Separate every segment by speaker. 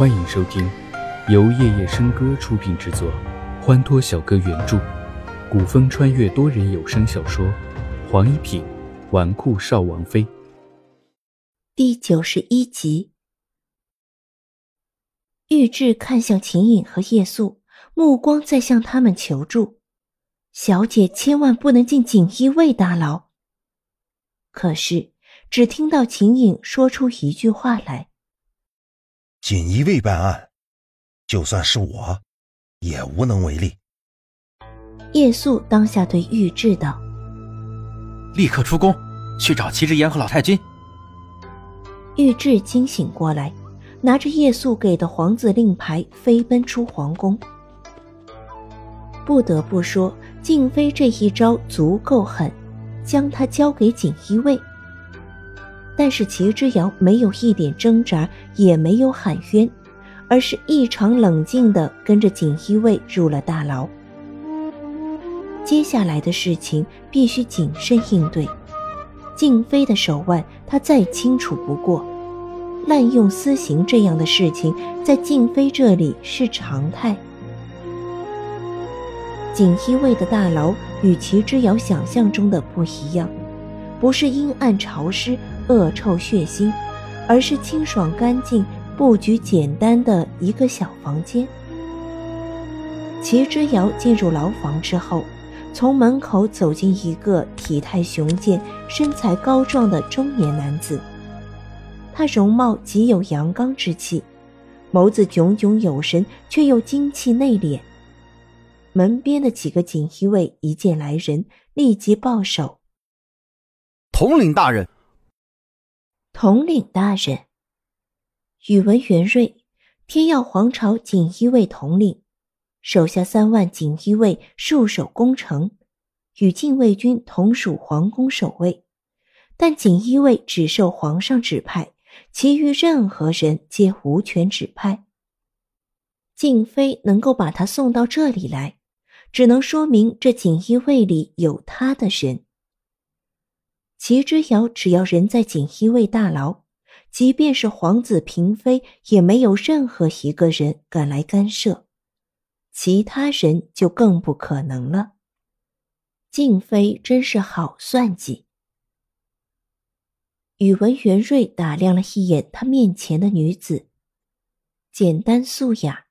Speaker 1: 欢迎收听，由夜夜笙歌出品制作，欢脱小哥原著，古风穿越多人有声小说《黄一品纨绔少王妃》
Speaker 2: 第九十一集。玉质看向秦颖和叶素，目光在向他们求助：“小姐千万不能进锦衣卫大牢。”可是，只听到秦颖说出一句话来。
Speaker 3: 锦衣卫办案，就算是我，也无能为力。
Speaker 2: 叶素当下对玉质道：“
Speaker 4: 立刻出宫，去找齐之言和老太君。”
Speaker 2: 玉质惊醒过来，拿着叶素给的皇子令牌，飞奔出皇宫。不得不说，静妃这一招足够狠，将他交给锦衣卫。但是齐之遥没有一点挣扎，也没有喊冤，而是异常冷静地跟着锦衣卫入了大牢。接下来的事情必须谨慎应对。静妃的手腕他再清楚不过，滥用私刑这样的事情在静妃这里是常态。锦衣卫的大牢与齐之遥想象中的不一样，不是阴暗潮湿。恶臭血腥，而是清爽干净、布局简单的一个小房间。齐之遥进入牢房之后，从门口走进一个体态雄健、身材高壮的中年男子。他容貌极有阳刚之气，眸子炯炯有神，却又精气内敛。门边的几个锦衣卫一见来人，立即抱手：“
Speaker 4: 统领大人。”
Speaker 2: 统领大人，宇文元瑞，天耀皇朝锦衣卫统领，手下三万锦衣卫戍守宫城，与禁卫军同属皇宫守卫，但锦衣卫只受皇上指派，其余任何人皆无权指派。静妃能够把他送到这里来，只能说明这锦衣卫里有他的人。齐之遥只要人在锦衣卫大牢，即便是皇子嫔妃，也没有任何一个人敢来干涉，其他人就更不可能了。静妃真是好算计。宇文元瑞打量了一眼他面前的女子，简单素雅，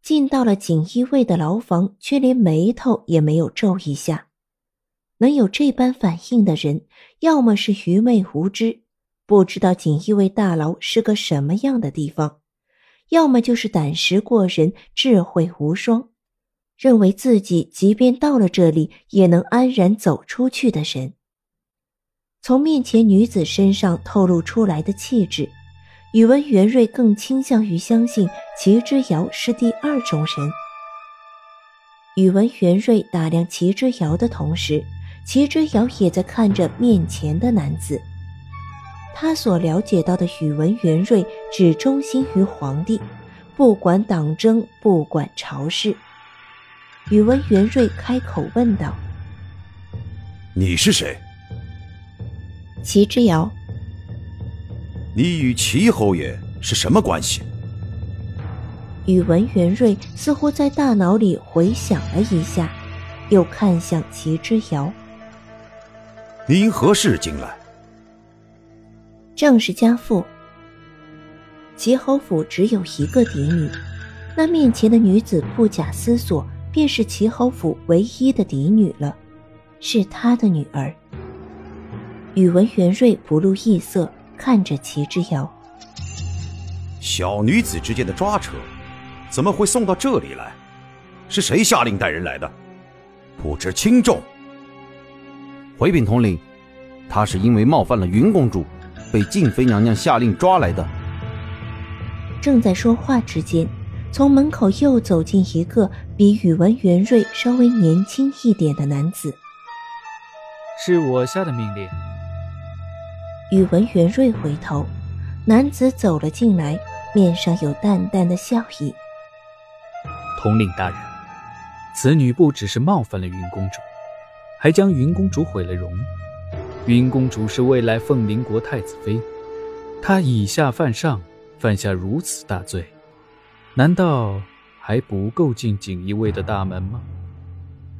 Speaker 2: 进到了锦衣卫的牢房，却连眉头也没有皱一下。能有这般反应的人，要么是愚昧无知，不知道锦衣卫大牢是个什么样的地方；要么就是胆识过人、智慧无双，认为自己即便到了这里，也能安然走出去的人。从面前女子身上透露出来的气质，宇文元瑞更倾向于相信齐之遥是第二种人。宇文元瑞打量齐之遥的同时。齐之遥也在看着面前的男子，他所了解到的宇文元瑞只忠心于皇帝，不管党争，不管朝事。宇文元瑞开口问道：“
Speaker 3: 你是谁？”
Speaker 2: 齐之遥。
Speaker 3: 你与齐侯爷是什么关系？
Speaker 2: 宇文元瑞似乎在大脑里回想了一下，又看向齐之遥。
Speaker 3: 你因何事进来？
Speaker 2: 正是家父。齐侯府只有一个嫡女，那面前的女子不假思索，便是齐侯府唯一的嫡女了，是他的女儿。宇文元瑞不露异色，看着齐之遥。
Speaker 3: 小女子之间的抓扯，怎么会送到这里来？是谁下令带人来的？不知轻重。
Speaker 4: 回禀统领，他是因为冒犯了云公主，被静妃娘娘下令抓来的。
Speaker 2: 正在说话之间，从门口又走进一个比宇文元瑞稍微年轻一点的男子。
Speaker 1: 是我下的命令。
Speaker 2: 宇文元瑞回头，男子走了进来，面上有淡淡的笑意。
Speaker 1: 统领大人，此女不只是冒犯了云公主。还将云公主毁了容。云公主是未来凤麟国太子妃，她以下犯上，犯下如此大罪，难道还不够进锦衣卫的大门吗？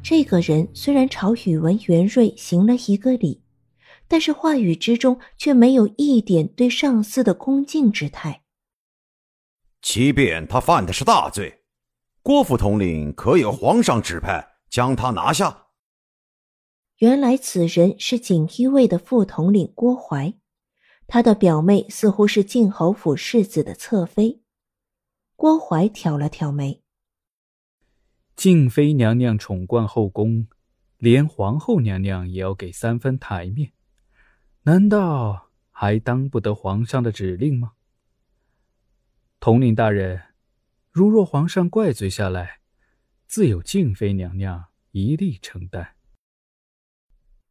Speaker 2: 这个人虽然朝宇文元瑞行了一个礼，但是话语之中却没有一点对上司的恭敬之态。
Speaker 3: 即便他犯的是大罪，郭副统领可有皇上指派将他拿下？
Speaker 2: 原来此人是锦衣卫的副统领郭淮，他的表妹似乎是晋侯府世子的侧妃。郭淮挑了挑眉。
Speaker 1: 静妃娘娘宠冠后宫，连皇后娘娘也要给三分台面，难道还当不得皇上的指令吗？统领大人，如若皇上怪罪下来，自有静妃娘娘一力承担。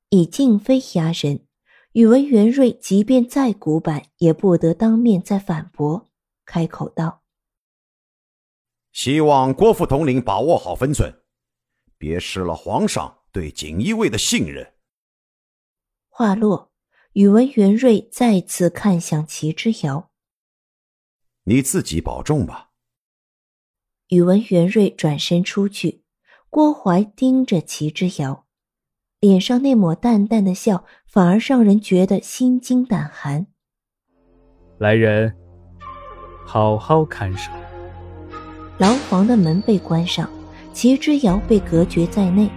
Speaker 2: 以静妃压人，宇文元瑞即便再古板，也不得当面再反驳，开口道。
Speaker 3: 希望郭副统领把握好分寸，别失了皇上对锦衣卫的信任。
Speaker 2: 话落，宇文元瑞再次看向齐之遥：“
Speaker 3: 你自己保重吧。”
Speaker 2: 宇文元瑞转身出去，郭淮盯着齐之遥，脸上那抹淡淡的笑，反而让人觉得心惊胆寒。
Speaker 1: 来人，好好看守。
Speaker 2: 牢房的门被关上，齐之遥被隔绝在内。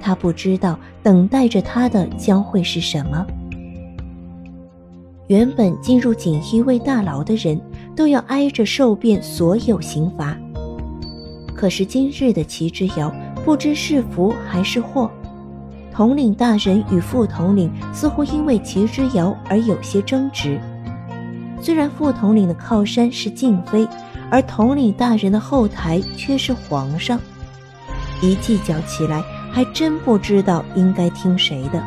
Speaker 2: 他不知道等待着他的将会是什么。原本进入锦衣卫大牢的人都要挨着受遍所有刑罚，可是今日的齐之遥不知是福还是祸。统领大人与副统领似乎因为齐之遥而有些争执。虽然副统领的靠山是静妃。而统领大人的后台却是皇上，一计较起来，还真不知道应该听谁的。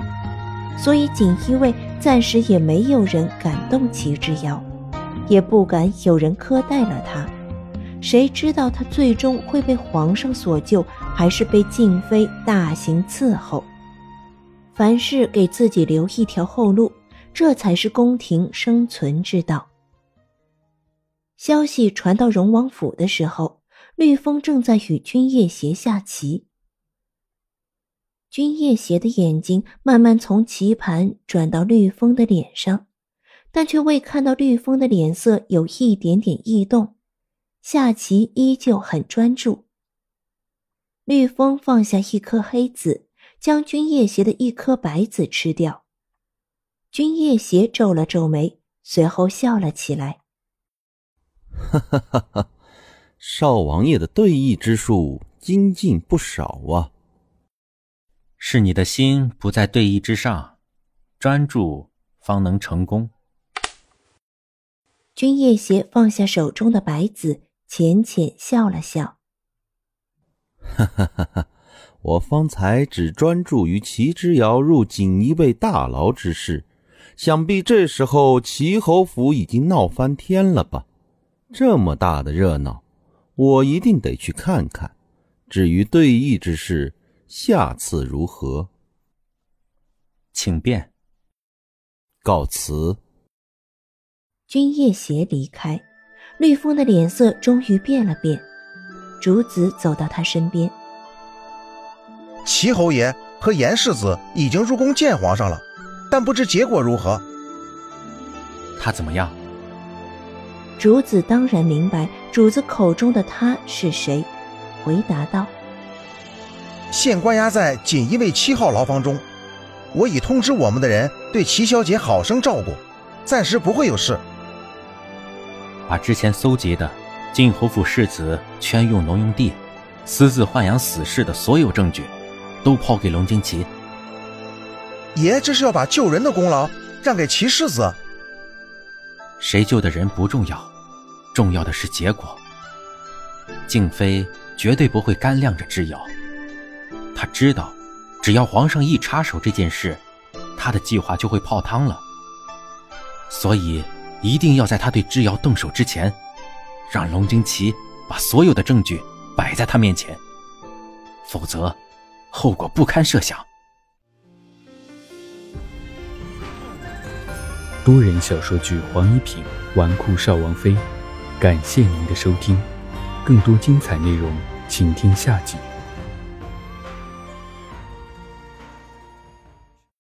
Speaker 2: 所以锦衣卫暂时也没有人敢动齐之遥，也不敢有人苛待了他。谁知道他最终会被皇上所救，还是被静妃大刑伺候？凡事给自己留一条后路，这才是宫廷生存之道。消息传到荣王府的时候，绿风正在与君夜邪下棋。君夜邪的眼睛慢慢从棋盘转到绿风的脸上，但却未看到绿风的脸色有一点点异动，下棋依旧很专注。绿风放下一颗黑子，将君夜邪的一颗白子吃掉。君夜邪皱了皱眉，随后笑了起来。
Speaker 4: 哈哈哈！哈少王爷的对弈之术精进不少啊。
Speaker 5: 是你的心不在对弈之上，专注方能成功。
Speaker 2: 君夜邪放下手中的白子，浅浅笑了笑。
Speaker 4: 哈哈哈！哈我方才只专注于齐之遥入锦衣卫大牢之事，想必这时候齐侯府已经闹翻天了吧？这么大的热闹，我一定得去看看。至于对弈之事，下次如何？
Speaker 5: 请便。
Speaker 4: 告辞。
Speaker 2: 君夜邪离开，绿风的脸色终于变了变。竹子走到他身边。
Speaker 6: 齐侯爷和严世子已经入宫见皇上了，但不知结果如何。
Speaker 5: 他怎么样？
Speaker 2: 主子当然明白主子口中的他是谁，回答道：“
Speaker 6: 现关押在锦衣卫七号牢房中，我已通知我们的人对齐小姐好生照顾，暂时不会有事。
Speaker 5: 把之前搜集的晋侯府世子圈用农用地、私自豢养死士的所有证据，都抛给龙惊奇。
Speaker 6: 爷这是要把救人的功劳让给齐世子？
Speaker 5: 谁救的人不重要。”重要的是结果。静妃绝对不会干晾着制药，她知道，只要皇上一插手这件事，她的计划就会泡汤了。所以，一定要在他对制药动手之前，让龙惊奇把所有的证据摆在他面前，否则，后果不堪设想。
Speaker 1: 多人小说剧《黄一品纨绔少王妃》。感谢您的收听。更多精彩内容，请听下集。